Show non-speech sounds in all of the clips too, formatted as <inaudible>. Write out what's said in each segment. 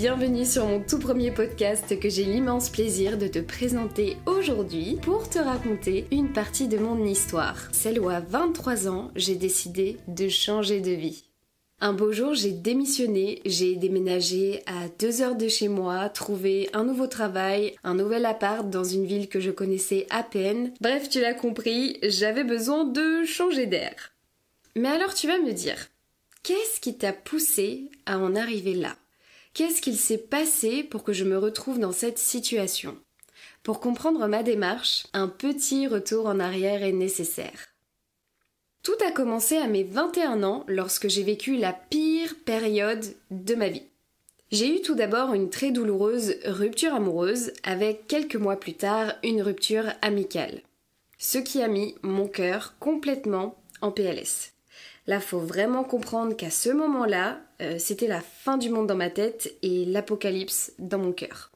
Bienvenue sur mon tout premier podcast que j'ai l'immense plaisir de te présenter aujourd'hui pour te raconter une partie de mon histoire, celle où à 23 ans j'ai décidé de changer de vie. Un beau jour, j'ai démissionné, j'ai déménagé à deux heures de chez moi, trouvé un nouveau travail, un nouvel appart dans une ville que je connaissais à peine. Bref, tu l'as compris, j'avais besoin de changer d'air. Mais alors tu vas me dire, qu'est-ce qui t'a poussé à en arriver là? Qu'est-ce qu'il s'est passé pour que je me retrouve dans cette situation Pour comprendre ma démarche, un petit retour en arrière est nécessaire. Tout a commencé à mes 21 ans lorsque j'ai vécu la pire période de ma vie. J'ai eu tout d'abord une très douloureuse rupture amoureuse avec quelques mois plus tard une rupture amicale. Ce qui a mis mon cœur complètement en PLS. Là, faut vraiment comprendre qu'à ce moment-là, euh, c'était la fin du monde dans ma tête et l'apocalypse dans mon cœur.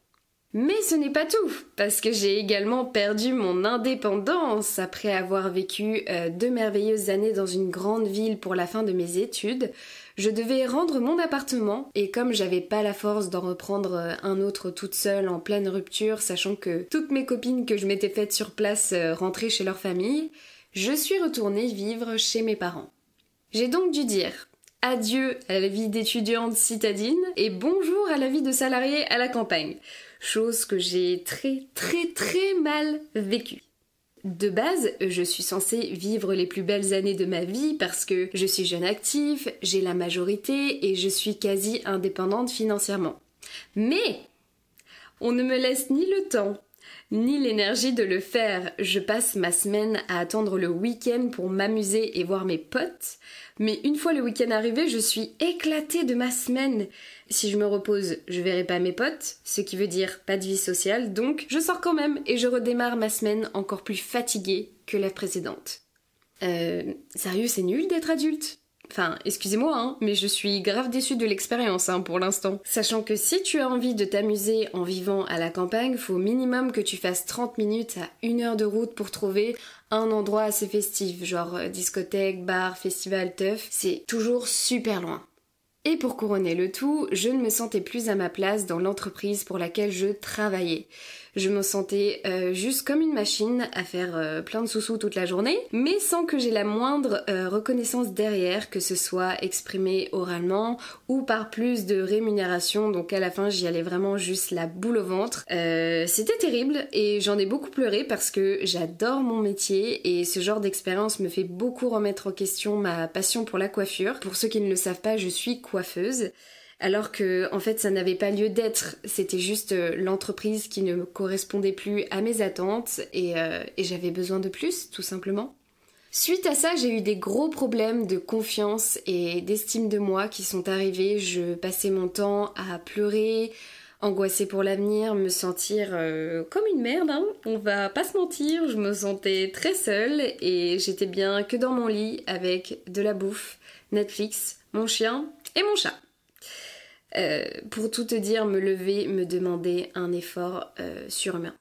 Mais ce n'est pas tout, parce que j'ai également perdu mon indépendance après avoir vécu euh, deux merveilleuses années dans une grande ville pour la fin de mes études. Je devais rendre mon appartement et comme j'avais pas la force d'en reprendre euh, un autre toute seule en pleine rupture, sachant que toutes mes copines que je m'étais faites sur place rentraient chez leur famille, je suis retournée vivre chez mes parents. J'ai donc dû dire adieu à la vie d'étudiante citadine et bonjour à la vie de salarié à la campagne. Chose que j'ai très très très mal vécue. De base, je suis censée vivre les plus belles années de ma vie parce que je suis jeune active, j'ai la majorité et je suis quasi indépendante financièrement. Mais on ne me laisse ni le temps, ni l'énergie de le faire. Je passe ma semaine à attendre le week-end pour m'amuser et voir mes potes. Mais une fois le week-end arrivé, je suis éclatée de ma semaine. Si je me repose, je verrai pas mes potes, ce qui veut dire pas de vie sociale, donc je sors quand même et je redémarre ma semaine encore plus fatiguée que la précédente. Euh, sérieux, c'est nul d'être adulte? Enfin, excusez-moi, hein, mais je suis grave déçue de l'expérience hein, pour l'instant. Sachant que si tu as envie de t'amuser en vivant à la campagne, faut au minimum que tu fasses 30 minutes à une heure de route pour trouver un endroit assez festif, genre euh, discothèque, bar, festival, teuf. C'est toujours super loin. Et pour couronner le tout, je ne me sentais plus à ma place dans l'entreprise pour laquelle je travaillais. Je me sentais euh, juste comme une machine à faire euh, plein de sous-sous toute la journée, mais sans que j'ai la moindre euh, reconnaissance derrière, que ce soit exprimé oralement ou par plus de rémunération. Donc à la fin, j'y allais vraiment juste la boule au ventre. C'était terrible et j'en ai beaucoup pleuré parce que j'adore mon métier et ce genre d'expérience me fait beaucoup remettre en question ma passion pour la coiffure. Pour ceux qui ne le savent pas, je suis coiffeuse alors que en fait ça n'avait pas lieu d'être, c'était juste euh, l'entreprise qui ne correspondait plus à mes attentes euh, et, j'avais besoin de plus tout simplement. Suite à ça, j'ai eu des gros problèmes de confiance et d'estime de moi qui sont arrivés. Je passais mon temps à pleurer, angoisser pour l'avenir, me sentir euh, comme une merde, hein. on va pas se mentir, je me sentais très seule et j'étais bien que dans mon lit avec de la bouffe, Netflix, mon chien et mon chat. Euh, pour tout te dire, me lever me demander un effort euh, surhumain.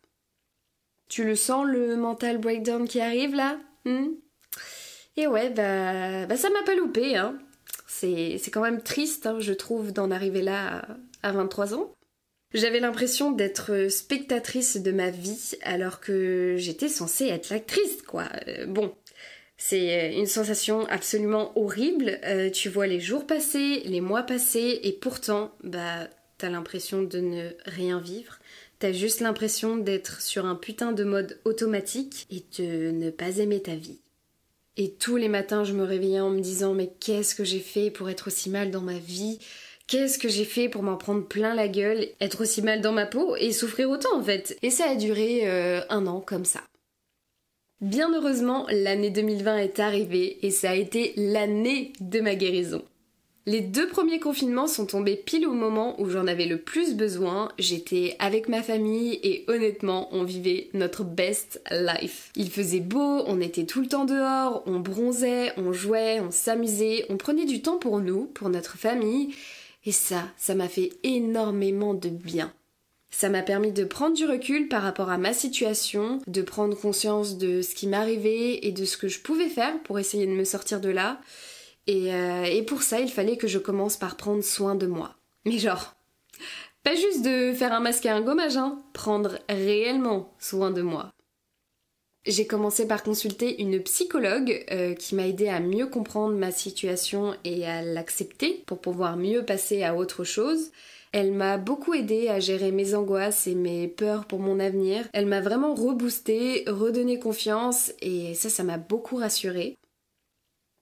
Tu le sens le mental breakdown qui arrive là? Hmm? Et ouais, bah, bah ça m'a pas loupé. Hein. C'est quand même triste, hein, je trouve, d'en arriver là à, 23 ans. J'avais l'impression d'être spectatrice de ma vie alors que j'étais censée être l'actrice, quoi. Euh, bon, c'est euh, une sensation absolument horrible. Euh, tu vois les jours passer, les mois passer, et pourtant, bah, t'as l'impression de ne rien vivre. T'as juste l'impression d'être sur un putain de mode automatique et de ne pas aimer ta vie. Et tous les matins, je me réveillais en me disant mais qu'est-ce que j'ai fait pour être aussi mal dans ma vie? Qu'est-ce que j'ai fait pour m'en prendre plein la gueule, être aussi mal dans ma peau et souffrir autant en fait Et ça a duré euh, un an comme ça. Bien heureusement, l'année 2020 est arrivée et ça a été l'année de ma guérison. Les deux premiers confinements sont tombés pile au moment où j'en avais le plus besoin. J'étais avec ma famille et honnêtement, on vivait notre best life. Il faisait beau, on était tout le temps dehors, on bronzait, on jouait, on s'amusait, on prenait du temps pour nous, pour notre famille. Et ça, ça m'a fait énormément de bien. Ça m'a permis de prendre du recul par rapport à ma situation, de prendre conscience de ce qui m'arrivait et de ce que je pouvais faire pour essayer de me sortir de là. Et, euh, et pour ça, il fallait que je commence par prendre soin de moi. Mais genre, Pas juste de faire un masque et un gommage, hein, prendre réellement soin de moi. J'ai commencé par consulter une psychologue euh, qui m'a aidé à mieux comprendre ma situation et à l'accepter pour pouvoir mieux passer à autre chose. Elle m'a beaucoup aidé à gérer mes angoisses et mes peurs pour mon avenir. Elle m'a vraiment reboosté, redonné confiance et ça, ça m'a beaucoup rassurée.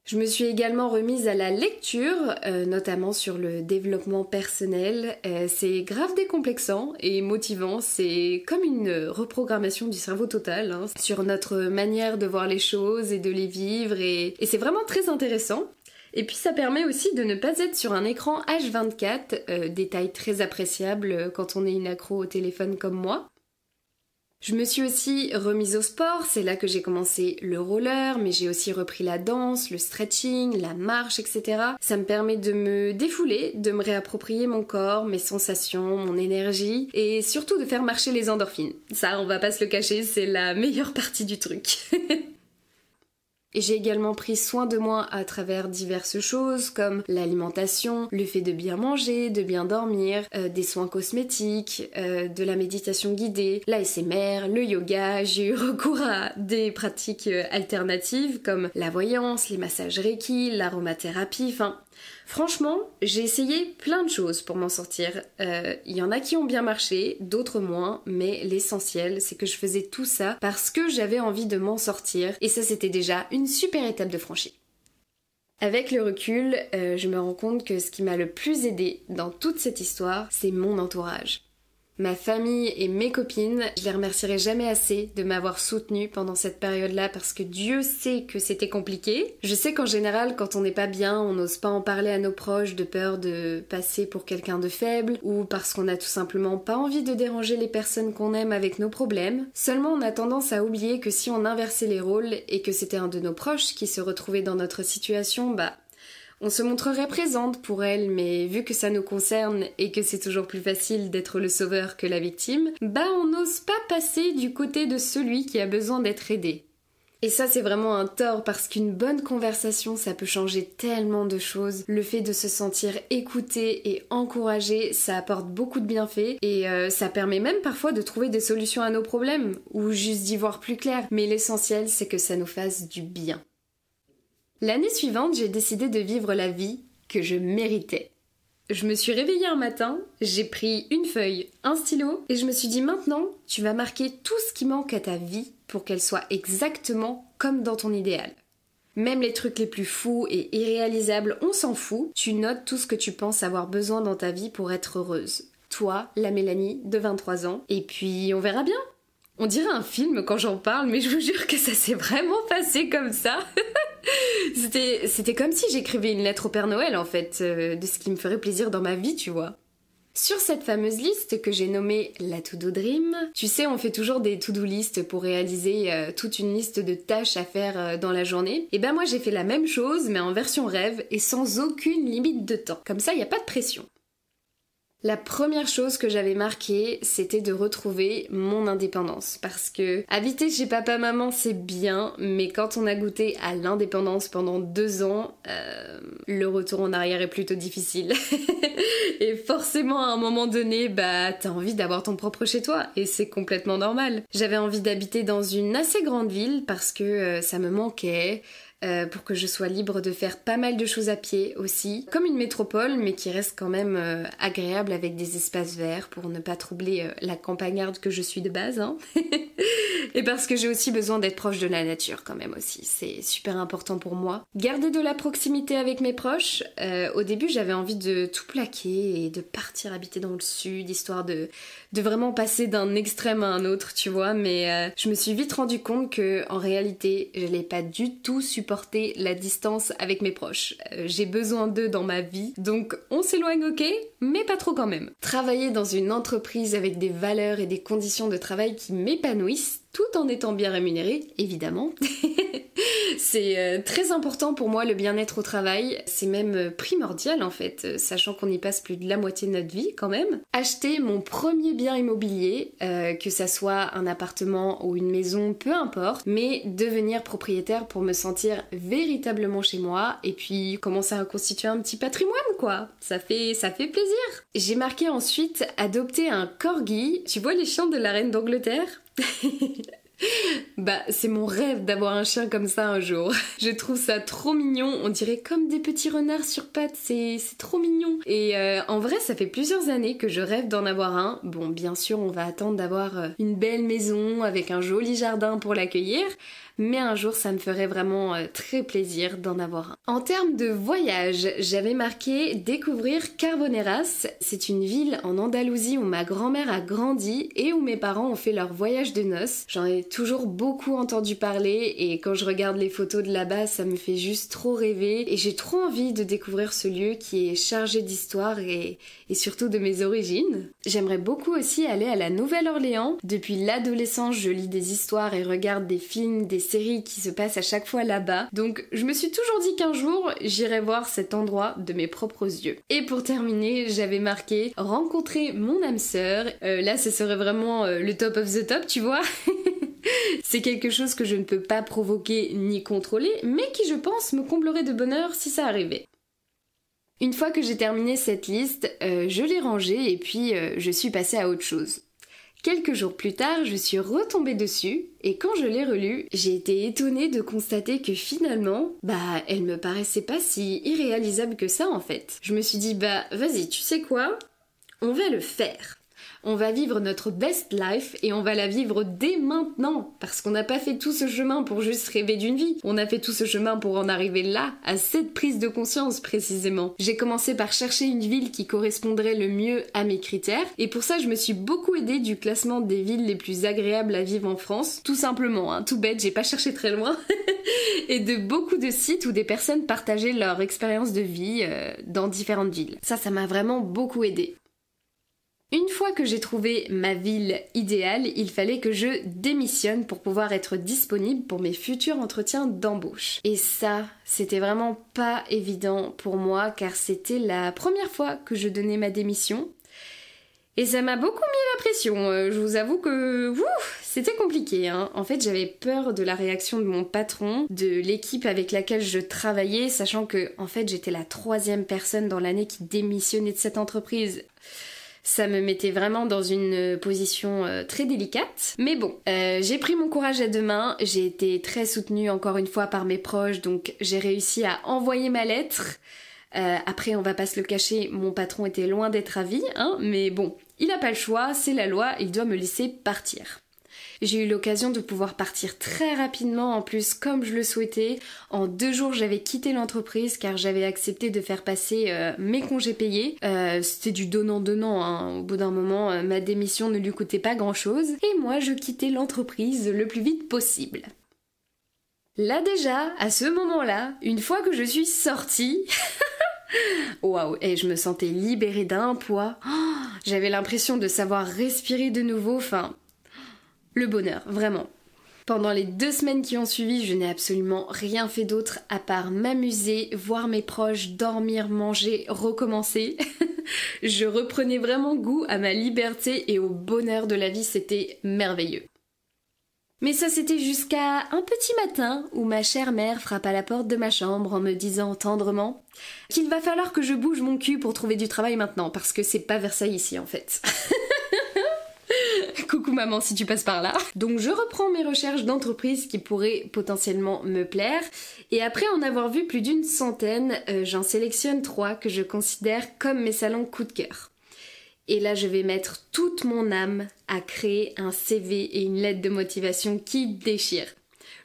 Je me suis également remise à la lecture, euh, notamment sur le développement personnel. Euh, c'est grave décomplexant et motivant, c'est comme une reprogrammation du cerveau total hein, sur notre manière de voir les choses et de les vivre et, c'est vraiment très intéressant. Et puis ça permet aussi de ne pas être sur un écran H24, euh, détail très appréciable quand on est une accro au téléphone comme moi. Je me suis aussi remise au sport, c'est là que j'ai commencé le roller, mais j'ai aussi repris la danse, le stretching, la marche, etc. Ça me permet de me défouler, de me réapproprier mon corps, mes sensations, mon énergie, et surtout de faire marcher les endorphines. Ça, on va pas se le cacher, c'est la meilleure <laughs> partie du truc. <laughs> J'ai également pris soin de moi à travers diverses choses comme l'alimentation, le fait de bien manger, de bien dormir, euh, des soins cosmétiques, euh, de la méditation guidée, l'ASMR, le yoga, j'ai eu <laughs> recours à des pratiques euh, alternatives comme la voyance, les massages Reiki, l'aromathérapie, enfin Franchement, j'ai essayé plein de choses pour m'en sortir. Il euh, y en a qui ont bien marché, d'autres moins, mais l'essentiel, c'est que je faisais tout ça parce que j'avais envie de m'en sortir, et ça c'était déjà une super étape de franchir. Avec le recul, euh, je me rends compte que ce qui m'a le plus aidé dans toute cette histoire, c'est mon entourage ma famille et mes copines. Je les remercierai jamais assez de m'avoir soutenue pendant cette période-là parce que Dieu sait que c'était compliqué. Je sais qu'en général, quand on n'est pas bien, on n'ose pas en parler à nos proches de peur de passer pour quelqu'un de faible ou parce qu'on a tout simplement pas envie de déranger les personnes qu'on aime avec nos problèmes. Seulement, on a tendance à oublier que si on inversait les rôles et que c'était un de nos proches qui se retrouvait dans notre situation, bah on se montrerait présente pour elle, mais vu que ça nous concerne et que c'est toujours plus facile d'être le sauveur que la victime, bah on n'ose pas passer du côté de celui qui a besoin d'être aidé. Et ça, c'est vraiment un tort parce qu'une bonne conversation, ça peut changer tellement de choses. Le fait de se sentir écouté et encouragé, ça apporte beaucoup de bienfaits et euh, ça permet même parfois de trouver des solutions à nos problèmes ou juste d'y voir plus clair. Mais l'essentiel, c'est que ça nous fasse du bien. L'année suivante, j'ai décidé de vivre la vie que je méritais. Je me suis réveillée un matin, j'ai pris une feuille, un stylo, et je me suis dit maintenant, tu vas marquer tout ce qui manque à ta vie pour qu'elle soit exactement comme dans ton idéal. Même les trucs les plus fous et irréalisables, on s'en fout, tu notes tout ce que tu penses avoir besoin dans ta vie pour être heureuse. Toi, la Mélanie de 23 ans, et puis on verra bien. On dirait un film quand j'en parle, mais je vous jure que ça s'est vraiment passé comme ça. <laughs> <laughs> c'était, comme si j'écrivais une lettre au Père Noël, en fait, euh, de ce qui me ferait plaisir dans ma vie, tu vois. Sur cette fameuse liste que j'ai nommée la To-Do Dream, tu sais, on fait toujours des to-do list pour réaliser euh, toute une liste de tâches à faire euh, dans la journée. Et ben moi j'ai fait la même chose, mais en version rêve et sans aucune limite de temps. Comme ça, il n'y a pas de pression. La première chose que j'avais marquée, c'était de retrouver mon indépendance. Parce que habiter chez papa-maman, c'est bien, mais quand on a goûté à l'indépendance pendant deux ans, euh, le retour en arrière est plutôt difficile. <laughs> et forcément, à un moment donné, bah, t'as envie d'avoir ton propre chez toi, et c'est complètement normal. J'avais envie d'habiter dans une assez grande ville parce que euh, ça me manquait. Euh, pour que je sois libre de faire pas mal de choses à pied aussi, comme une métropole, mais qui reste quand même euh, agréable avec des espaces verts pour ne pas troubler euh, la campagnarde que je suis de base. Hein. <laughs> Et parce que j'ai aussi besoin d'être proche de la nature quand même aussi, c'est super important pour moi. Garder de la proximité avec mes proches, au début j'avais envie de tout plaquer et de partir habiter dans le sud, histoire de, de vraiment passer d'un extrême à un autre, tu vois, mais je me suis vite rendu compte que en réalité je n'allais pas du tout la distance avec mes proches. Euh, j'ai besoin d'eux dans ma vie, donc on s'éloigne ok, mais pas trop quand même. Travailler dans une entreprise avec des valeurs et des conditions de travail qui m'épanouissent tout en étant bien rémunéré, évidemment. <laughs> C'est euh, très important pour moi le bien-être au travail, c'est même euh, primordial en fait, euh, sachant qu'on y passe plus de la moitié de notre vie quand même. Acheter mon premier bien immobilier, que ça soit un appartement ou une maison, peu importe, mais devenir propriétaire pour me sentir véritablement chez moi et puis commencer à constituer un petit patrimoine quoi. Ça fait ça fait plaisir. J'ai marqué ensuite adopter un corgi. Tu vois les chiens de la reine d'Angleterre? <laughs> Bah, c'est mon rêve d'avoir un chien comme ça un jour. <laughs> Je trouve ça trop mignon. On dirait comme des petits renards sur pattes. C'est, trop mignon. Et euh, en vrai, ça fait plusieurs années que je rêve d'en avoir un. Bon, bien sûr, on va attendre d'avoir euh, une belle maison avec un joli jardin pour l'accueillir mais un jour ça me ferait vraiment euh, très plaisir d'en avoir un. En termes de voyage, j'avais marqué découvrir Carboneras. C'est une ville en Andalousie où ma grand-mère a grandi et où mes parents ont fait leur voyage de noces. J'en ai toujours beaucoup entendu parler et quand je regarde les photos de là-bas, ça me fait juste trop rêver et j'ai trop envie de découvrir ce lieu qui est chargé d'histoire et, et surtout de mes origines. J'aimerais beaucoup aussi aller à la Nouvelle-Orléans. Depuis l'adolescence, je lis des histoires et regarde des films, des série qui se passe à chaque fois là-bas. Donc je me suis toujours dit qu'un jour j'irai voir cet endroit de mes propres yeux. Et pour terminer, j'avais marqué rencontrer mon âme sœur. Euh, là, ce serait vraiment euh, le top of the top, tu vois. <laughs> C'est quelque chose que je ne peux pas provoquer ni contrôler, mais qui je pense me comblerait de bonheur si ça arrivait. Une fois que j'ai terminé cette liste, euh, je l'ai rangée et puis je suis passée à autre chose. Quelques jours plus tard, je suis retombée dessus et quand je l'ai relue, j'ai été étonnée de constater que finalement, bah, elle me paraissait pas si irréalisable que ça en fait. Je me suis dit, bah, vas-y, tu sais quoi? On va le faire. On va vivre notre best life et on va la vivre dès maintenant parce qu'on n'a pas fait tout ce chemin pour juste rêver d'une vie. On a fait tout ce chemin pour en arriver là, à cette prise de conscience précisément. J'ai commencé par chercher une ville qui correspondrait le mieux à mes critères et pour ça je me suis beaucoup aidée du classement des villes les plus agréables à vivre en France. Tout simplement, hein, tout bête, j'ai pas cherché très loin. <laughs> et de beaucoup de sites où des personnes partageaient leur expérience de vie euh, dans différentes villes. Ça, ça m'a vraiment beaucoup aidé. Une fois que j'ai trouvé ma ville idéale, il fallait que je démissionne pour pouvoir être disponible pour mes futurs entretiens d'embauche. Et ça, c'était vraiment pas évident pour moi car c'était la première fois que je donnais ma démission. Et ça m'a beaucoup mis la pression. Euh, je vous avoue que c'était compliqué. Hein. En fait, j'avais peur de la réaction de mon patron, de l'équipe avec laquelle je travaillais, sachant que en fait j'étais la troisième personne dans l'année qui démissionnait de cette entreprise ça me mettait vraiment dans une position euh, très délicate. Mais bon, euh, j'ai pris mon courage à deux mains, j'ai été très soutenue encore une fois par mes proches, donc j'ai réussi à envoyer ma lettre. Euh, après, on va pas se le cacher, mon patron était loin d'être ravi, hein, mais bon, il a pas le choix, c'est la loi, il doit me laisser partir. J'ai eu l'occasion de pouvoir partir très rapidement, en plus comme je le souhaitais. En deux jours, j'avais quitté l'entreprise car j'avais accepté de faire passer euh, mes congés payés. Euh, c'était du donnant-donnant. Hein. Au bout d'un moment, euh, ma démission ne lui coûtait pas grand-chose. Et moi, je quittais l'entreprise le plus vite possible. Là déjà, à ce moment-là, une fois que je suis sortie... <laughs> Waouh, et je me sentais libérée d'un poids. J'avais l'impression de savoir respirer de nouveau, enfin, le bonheur, vraiment. Pendant les deux semaines qui ont suivi, je n'ai absolument rien fait d'autre à part m'amuser, voir mes proches, dormir, manger, recommencer. <laughs> je reprenais vraiment goût à ma liberté et au bonheur de la vie, c'était merveilleux. Mais ça c'était jusqu'à un petit matin où ma chère mère frappe à la porte de ma chambre en me disant tendrement qu'il va falloir que je bouge mon cul pour trouver du travail maintenant parce que c'est pas Versailles ici en fait. <laughs> Coucou maman si tu passes par là. Donc je reprends mes recherches d'entreprises qui pourraient potentiellement me plaire. Et après en avoir vu plus d'une centaine, euh, j'en sélectionne trois que je considère comme mes salons coup de cœur. Et là, je vais mettre toute mon âme à créer un CV et une lettre de motivation qui déchire.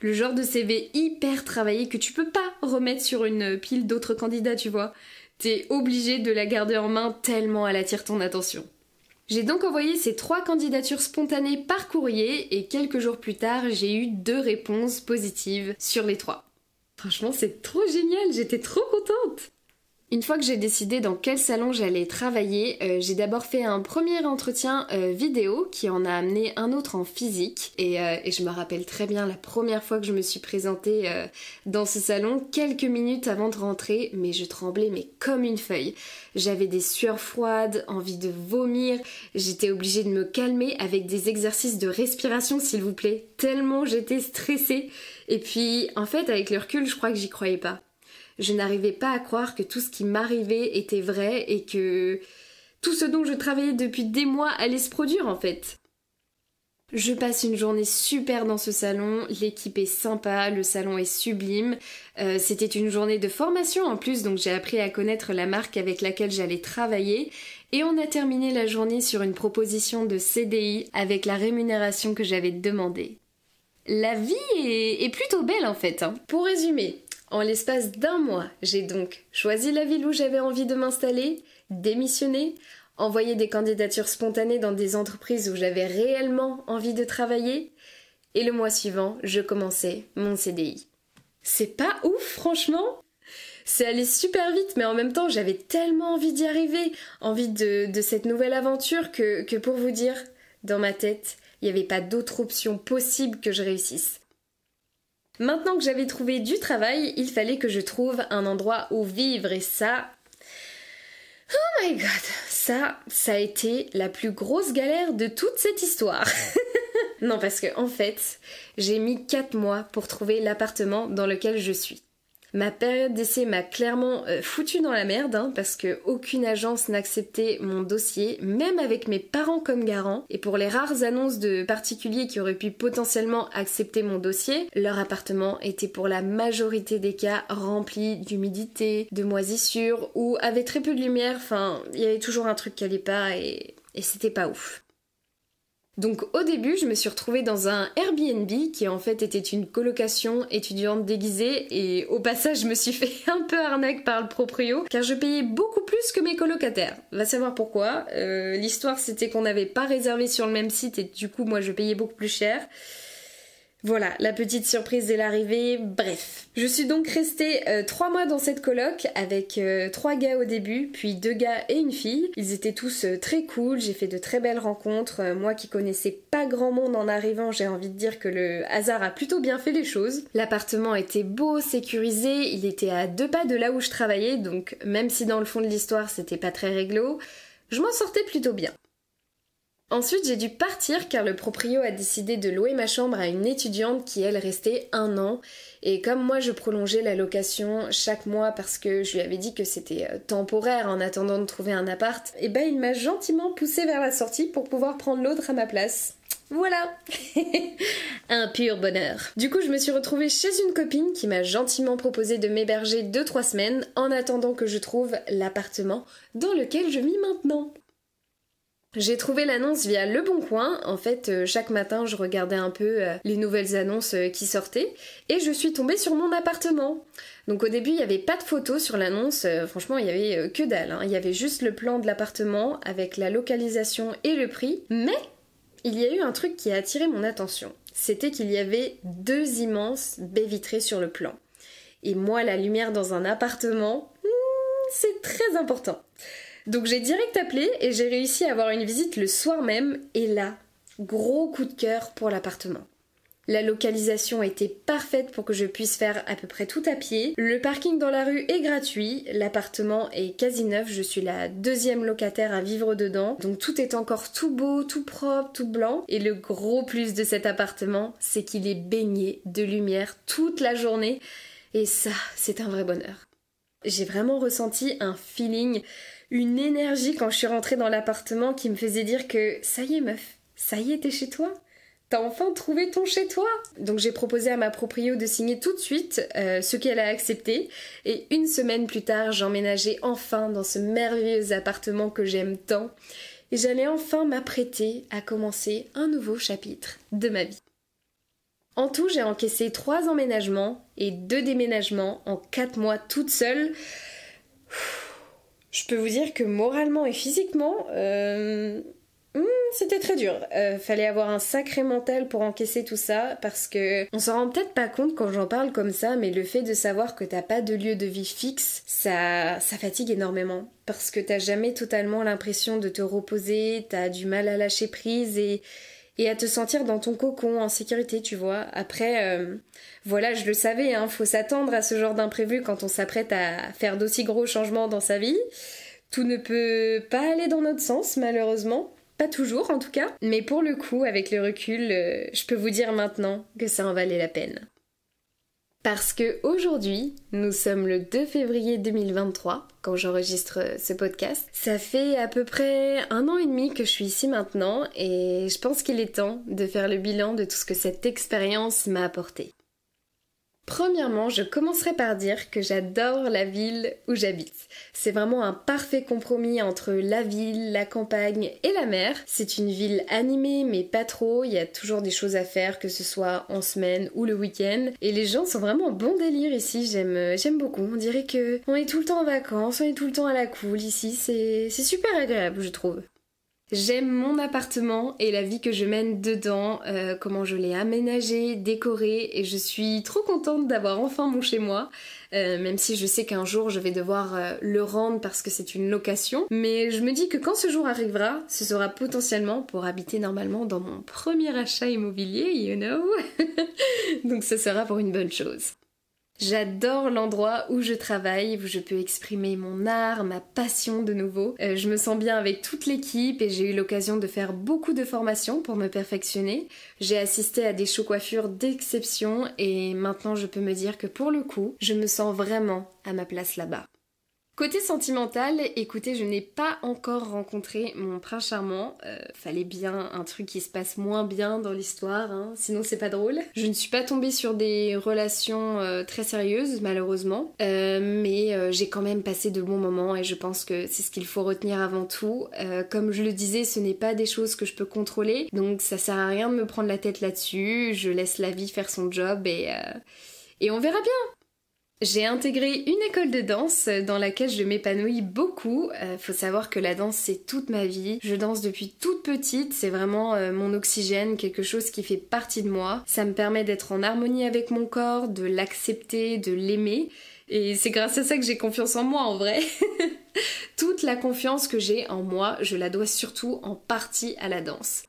Le genre de CV hyper travaillé que tu peux pas remettre sur une pile d'autres candidats, tu vois. T'es obligé de la garder en main tellement elle attire ton attention. J'ai donc envoyé ces trois candidatures spontanées par courrier et quelques jours plus tard, j'ai eu deux réponses positives sur les trois. Franchement, c'est trop génial, j'étais trop contente. Une fois que j'ai décidé dans quel salon j'allais travailler, euh, j'ai d'abord fait un premier entretien euh, vidéo qui en a amené un autre en physique. Et, euh, et, je me rappelle très bien la première fois que je me suis présentée dans ce salon, quelques minutes avant de rentrer, mais je tremblais mais comme une feuille. J'avais des sueurs froides, envie de vomir, j'étais obligée de me calmer avec des exercices de respiration s'il vous plaît, tellement j'étais stressée. Et puis en fait avec le recul je crois que j'y croyais pas je n'arrivais pas à croire que tout ce qui m'arrivait était vrai et que tout ce dont je travaillais depuis des mois allait se produire en fait. Je passe une journée super dans ce salon, l'équipe est sympa, le salon est sublime. Euh, c'était une journée de formation en plus, donc j'ai appris à connaître la marque avec laquelle j'allais travailler. Et on a terminé la journée sur une proposition de CDI avec la rémunération que j'avais demandée. La vie est, plutôt belle en fait. Hein. Pour résumer, en l'espace d'un mois, j'ai donc choisi la ville où j'avais envie de m'installer, démissionné, envoyé des candidatures spontanées dans des entreprises où j'avais réellement envie de travailler, et le mois suivant, je commençais mon CDI. C'est pas ouf, franchement C'est allé super vite, mais en même temps, j'avais tellement envie d'y arriver, envie de, cette nouvelle aventure, que, que pour vous dire, dans ma tête, il n'y avait pas d'autre option possible que je réussisse. Maintenant que j'avais trouvé du travail, il fallait que je trouve un endroit où vivre et ça... Oh my god, ça, ça a été la plus grosse galère de toute cette histoire. <laughs> non, parce que en fait, j'ai mis 4 mois pour trouver l'appartement dans lequel je suis. Ma période d'essai m'a clairement euh, foutu dans la merde hein, parce que aucune agence n'acceptait mon dossier, même avec mes parents comme garants. Et pour les rares annonces de particuliers qui auraient pu potentiellement accepter mon dossier, leur appartement était pour la majorité des cas rempli d'humidité, de moisissures ou avait très peu de lumière. Enfin, il y avait toujours un truc qui allait pas et, et c'était pas ouf. Donc au début, je me suis retrouvée dans un Airbnb qui en fait était une colocation étudiante déguisée et au passage, je me suis <laughs> fait un peu arnaque par le proprio car je payais beaucoup plus que mes colocataires. Va savoir pourquoi. Euh, l'histoire c'était qu'on n'avait pas réservé sur le même site et du coup moi je payais beaucoup plus cher. Voilà, la petite surprise de l'arrivée, bref. Je suis donc restée euh, trois mois dans cette coloc avec euh, trois gars au début, puis deux gars et une fille. Ils étaient tous euh, très cool, j'ai fait de très belles rencontres. moi qui connaissais pas grand monde en arrivant, j'ai envie de dire que le hasard a plutôt bien fait les choses. L'appartement était beau, sécurisé, il était à deux pas de là où je travaillais, donc même si dans le fond de l'histoire c'était pas très réglo, je m'en sortais plutôt bien. Ensuite, j'ai dû partir car le proprio a décidé de louer ma chambre à une étudiante qui, elle, restait un an. Et comme moi, je prolongeais la location chaque mois parce que je lui avais dit que c'était euh, temporaire en attendant de trouver un appart, et eh ben il m'a gentiment poussé vers la sortie pour pouvoir prendre l'autre à ma place. Voilà <laughs> Un pur bonheur. Du coup, je me suis retrouvée chez une copine qui m'a gentiment proposé de m'héberger 2-3 semaines en attendant que je trouve l'appartement dans lequel je vis maintenant. J'ai trouvé l'annonce via Le Bon Coin. En fait, euh, chaque matin, je regardais un peu euh, les nouvelles annonces euh, qui sortaient et je suis tombée sur mon appartement. Donc au début, il n'y avait pas de photos sur l'annonce. franchement, il y avait que dalle. Hein. Il y avait juste le plan de l'appartement avec la localisation et le prix. Mais il y a eu un truc qui a attiré mon attention. C'était qu'il y avait deux immenses baies vitrées sur le plan. Et moi, la lumière dans un appartement, hmm, c'est très important. Donc j'ai direct appelé et j'ai réussi à avoir une visite le soir même et là, gros coup de cœur pour l'appartement. La localisation était parfaite pour que je puisse faire à peu près tout à pied. Le parking dans la rue est gratuit. L'appartement est quasi neuf. Je suis la deuxième locataire à vivre dedans. Donc tout est encore tout beau, tout propre, tout blanc. Et le gros plus de cet appartement, c'est qu'il est baigné de lumière toute la journée. Et ça, c'est un vrai bonheur. J'ai vraiment ressenti un feeling une énergie quand je suis rentrée dans l'appartement qui me faisait dire que ça y est meuf, ça y est t'es chez toi. T'as enfin trouvé ton chez toi. Donc j'ai proposé à ma proprio de signer tout de suite, euh, ce qu'elle a accepté, et une semaine plus tard j'emménageais enfin dans ce merveilleux appartement que j'aime tant, et j'allais enfin m'apprêter à commencer un nouveau chapitre de ma vie. En tout, j'ai encaissé trois emménagements et deux déménagements en quatre mois toute seule je peux vous dire que moralement et physiquement, euh, hmm, c'était très dur. Euh, fallait avoir un sacré mental pour encaisser tout ça parce que on s'en rend peut-être pas compte quand j'en parle comme ça, mais le fait de savoir que t'as pas de lieu de vie fixe, ça, ça fatigue énormément parce que t'as jamais totalement l'impression de te reposer, t'as du mal à lâcher prise et et à te sentir dans ton cocon en sécurité, tu vois. Après, euh, voilà, je le savais, hein, faut s'attendre à ce genre d'imprévu quand on s'apprête à faire d'aussi gros changements dans sa vie. Tout ne peut pas aller dans notre sens, malheureusement. Pas toujours, en tout cas. Mais pour le coup, avec le recul, euh, je peux vous dire maintenant que ça en valait la peine. Parce que aujourd'hui, nous sommes le 2 février 2023 quand j'enregistre ce podcast. Ça fait à peu près un an et demi que je suis ici maintenant et je pense qu'il est temps de faire le bilan de tout ce que cette expérience m'a apporté. Premièrement, je commencerai par dire que j'adore la ville où j'habite. C'est vraiment un parfait compromis entre la ville, la campagne et la mer. C'est une ville animée mais pas trop, il y a toujours des choses à faire que ce soit en semaine ou le week-end et les gens sont vraiment bon délire ici, j'aime j'aime beaucoup. On dirait que on est tout le temps en vacances, on est tout le temps à la cool ici, c'est c'est super agréable, je trouve. J'aime mon appartement et la vie que je mène dedans, euh, comment je l'ai aménagé, décoré et je suis trop contente d'avoir enfin mon chez moi, euh, même si je sais qu'un jour je vais devoir euh, le rendre parce que c'est une location. Mais je me dis que quand ce jour arrivera, ce sera potentiellement pour habiter normalement dans mon premier achat immobilier, you know. <laughs> Donc ce sera pour une bonne chose. J'adore l'endroit où je travaille, où je peux exprimer mon art, ma passion de nouveau. Euh, je me sens bien avec toute l'équipe et j'ai eu l'occasion de faire beaucoup de formations pour me perfectionner. J'ai assisté à des shows coiffures d'exception et maintenant je peux me dire que pour le coup, je me sens vraiment à ma place là-bas. Côté sentimental, écoutez, je n'ai pas encore rencontré mon prince charmant. Euh, fallait bien un truc qui se passe moins bien dans l'histoire, hein, sinon c'est pas drôle. Je ne suis pas tombée sur des relations euh, très sérieuses, malheureusement, euh, mais j'ai quand même passé de bons moments et je pense que c'est ce qu'il faut retenir avant tout. comme je le disais, ce n'est pas des choses que je peux contrôler, donc ça sert à rien de me prendre la tête là-dessus. Je laisse la vie faire son job et et on verra bien. J'ai intégré une école de danse dans laquelle je m'épanouis beaucoup. Euh, faut savoir que la danse c'est toute ma vie. Je danse depuis toute petite, c'est vraiment euh, mon oxygène, quelque chose qui fait partie de moi. Ça me permet d'être en harmonie avec mon corps, de l'accepter, de l'aimer. Et c'est grâce à ça que j'ai confiance en moi en vrai. <laughs> Toute la confiance que j'ai en moi, je la dois surtout en partie à la danse.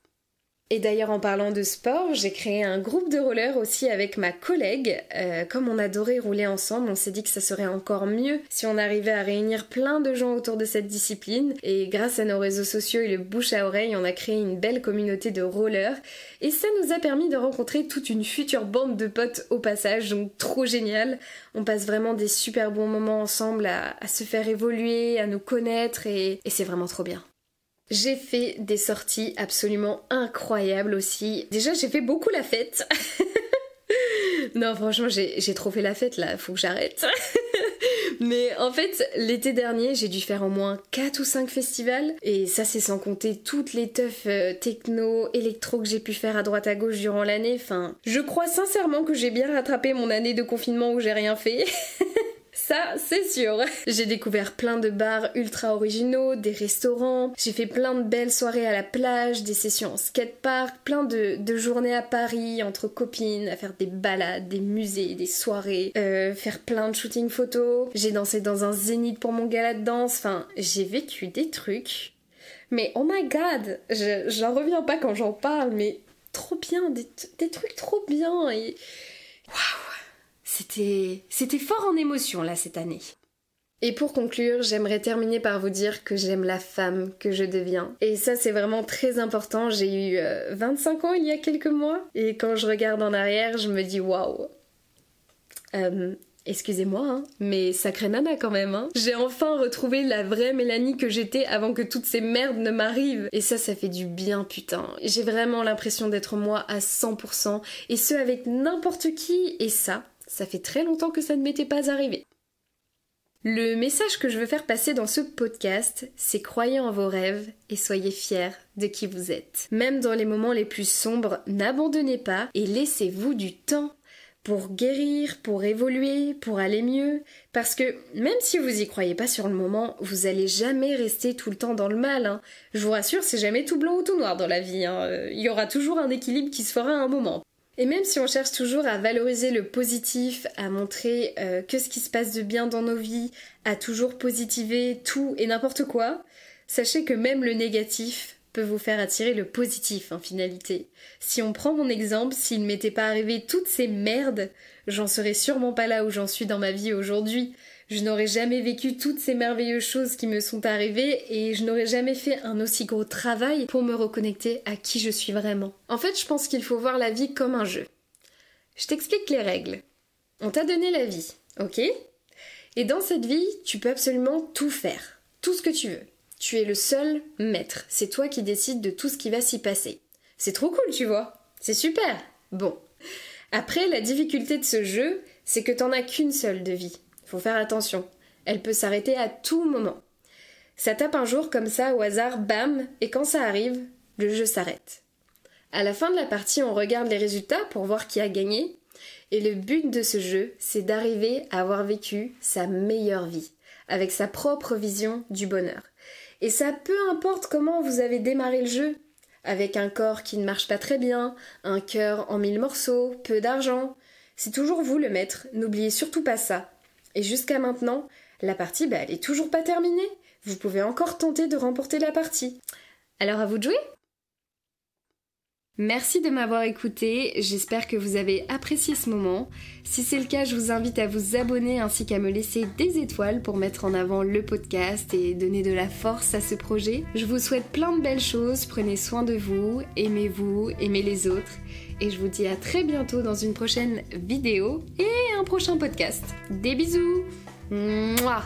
Et d'ailleurs, en parlant de sport, j'ai créé un groupe de roller aussi avec ma collègue. Euh, comme on adorait rouler ensemble, on s'est dit que ça serait encore mieux si on arrivait à réunir plein de gens autour de cette discipline. Et grâce à nos réseaux sociaux et le bouche à oreille, on a créé une belle communauté de rollers. Et ça nous a permis de rencontrer toute une future bande de potes au passage, donc trop génial. On passe vraiment des super bons moments ensemble à, se faire évoluer, à nous connaître et c'est vraiment trop bien. J'ai fait des sorties absolument incroyables aussi. Déjà, j'ai fait beaucoup la fête. <laughs> non, franchement, j'ai trop fait la fête là, faut que j'arrête. <laughs> Mais en fait, l'été dernier, j'ai dû faire au moins 4 ou 5 festivals. Et ça, c'est sans compter toutes les teufs euh, techno, électro que j'ai pu faire à droite à gauche durant l'année. Enfin, je crois sincèrement que j'ai bien rattrapé mon année de confinement où j'ai rien fait. <laughs> Ça, c'est sûr. <laughs> J'ai découvert plein de bars ultra originaux, des restaurants, j'ai fait plein de belles soirées à la plage, des sessions en skatepark, plein de, journées à Paris entre copines, à faire des balades, des musées, des soirées, euh, faire plein de shootings photos. J'ai dansé dans un zénith pour mon gala de danse, enfin, j'ai vécu des trucs. Mais oh my god, j'en reviens pas quand j'en parle, mais trop bien, des, des trucs trop bien et... Waouh c'était, c'était fort en émotion là cette année. Et pour conclure, j'aimerais terminer par vous dire que j'aime la femme que je deviens. Et ça, c'est vraiment très important. J'ai eu 25 euh, ans il y a quelques mois. Et quand je regarde en arrière, je me dis waouh. Euh, excusez-moi, hein, mais sacré nana quand même. Hein. J'ai enfin retrouvé la vraie Mélanie que j'étais avant que toutes ces merdes ne m'arrivent. Et ça, ça fait du bien, putain. J'ai vraiment l'impression d'être moi à 100%. Et ce, avec n'importe qui. Et ça, ça fait très longtemps que ça ne m'était pas arrivé. Le message que je veux faire passer dans ce podcast, c'est croyez en vos rêves et soyez fiers de qui vous êtes. Même dans les moments les plus sombres, n'abandonnez pas et laissez-vous du temps. pour guérir, pour évoluer, pour aller mieux. Parce que même si vous y croyez pas sur le moment, vous allez jamais rester tout le temps dans le mal. Hein. Je vous rassure, c'est jamais tout blanc ou tout noir dans la vie. Hein. Euh, il y aura toujours un équilibre qui se fera à un moment. Et même si on cherche toujours à valoriser le positif, à montrer euh, que ce qui se passe de bien dans nos vies, à toujours positiver tout et n'importe quoi, sachez que même le négatif peut vous faire attirer le positif en finalité. Si on prend mon exemple, s'il ne m'était pas arrivé toutes ces merdes, j'en serais sûrement pas là où j'en suis dans ma vie aujourd'hui. Je n'aurais jamais vécu toutes ces merveilleuses choses qui me sont arrivées et je n'aurais jamais fait un aussi gros travail pour me reconnecter à qui je suis vraiment. En fait, je pense qu'il faut voir la vie comme un jeu. Je t'explique les règles. On t'a donné la vie, ok? Et dans cette vie, tu peux absolument tout faire, tout ce que tu veux. Tu es le seul maître. C'est toi qui décides de tout ce qui va s'y passer. C'est trop cool, tu vois. C'est super. Bon. Après, la difficulté de ce jeu, c'est que t'en as qu'une seule de vie. Faire attention. Elle peut s'arrêter à tout moment. Ça tape un jour comme ça au hasard, bam, et quand ça arrive, le jeu s'arrête. À la fin de la partie, on regarde les résultats pour voir qui a gagné. Et le but de ce jeu, c'est d'arriver à avoir vécu sa meilleure vie, avec sa propre vision du bonheur. Et ça peu importe comment vous avez démarré le jeu, avec un corps qui ne marche pas très bien, un cœur en mille morceaux, peu d'argent. C'est toujours vous le maître, n'oubliez surtout pas ça. Et jusqu'à maintenant, la partie, bah, elle est toujours pas terminée. Vous pouvez encore tenter de remporter la partie. Alors à vous de jouer Merci de m'avoir écouté, j'espère que vous avez apprécié ce moment. Si c'est le cas, je vous invite à vous abonner ainsi qu'à me laisser des étoiles pour mettre en avant le podcast et donner de la force à ce projet. Je vous souhaite plein de belles choses, prenez soin de vous, aimez-vous, aimez les autres. Et je vous dis à très bientôt dans une prochaine vidéo et un prochain podcast. Des bisous. Mouah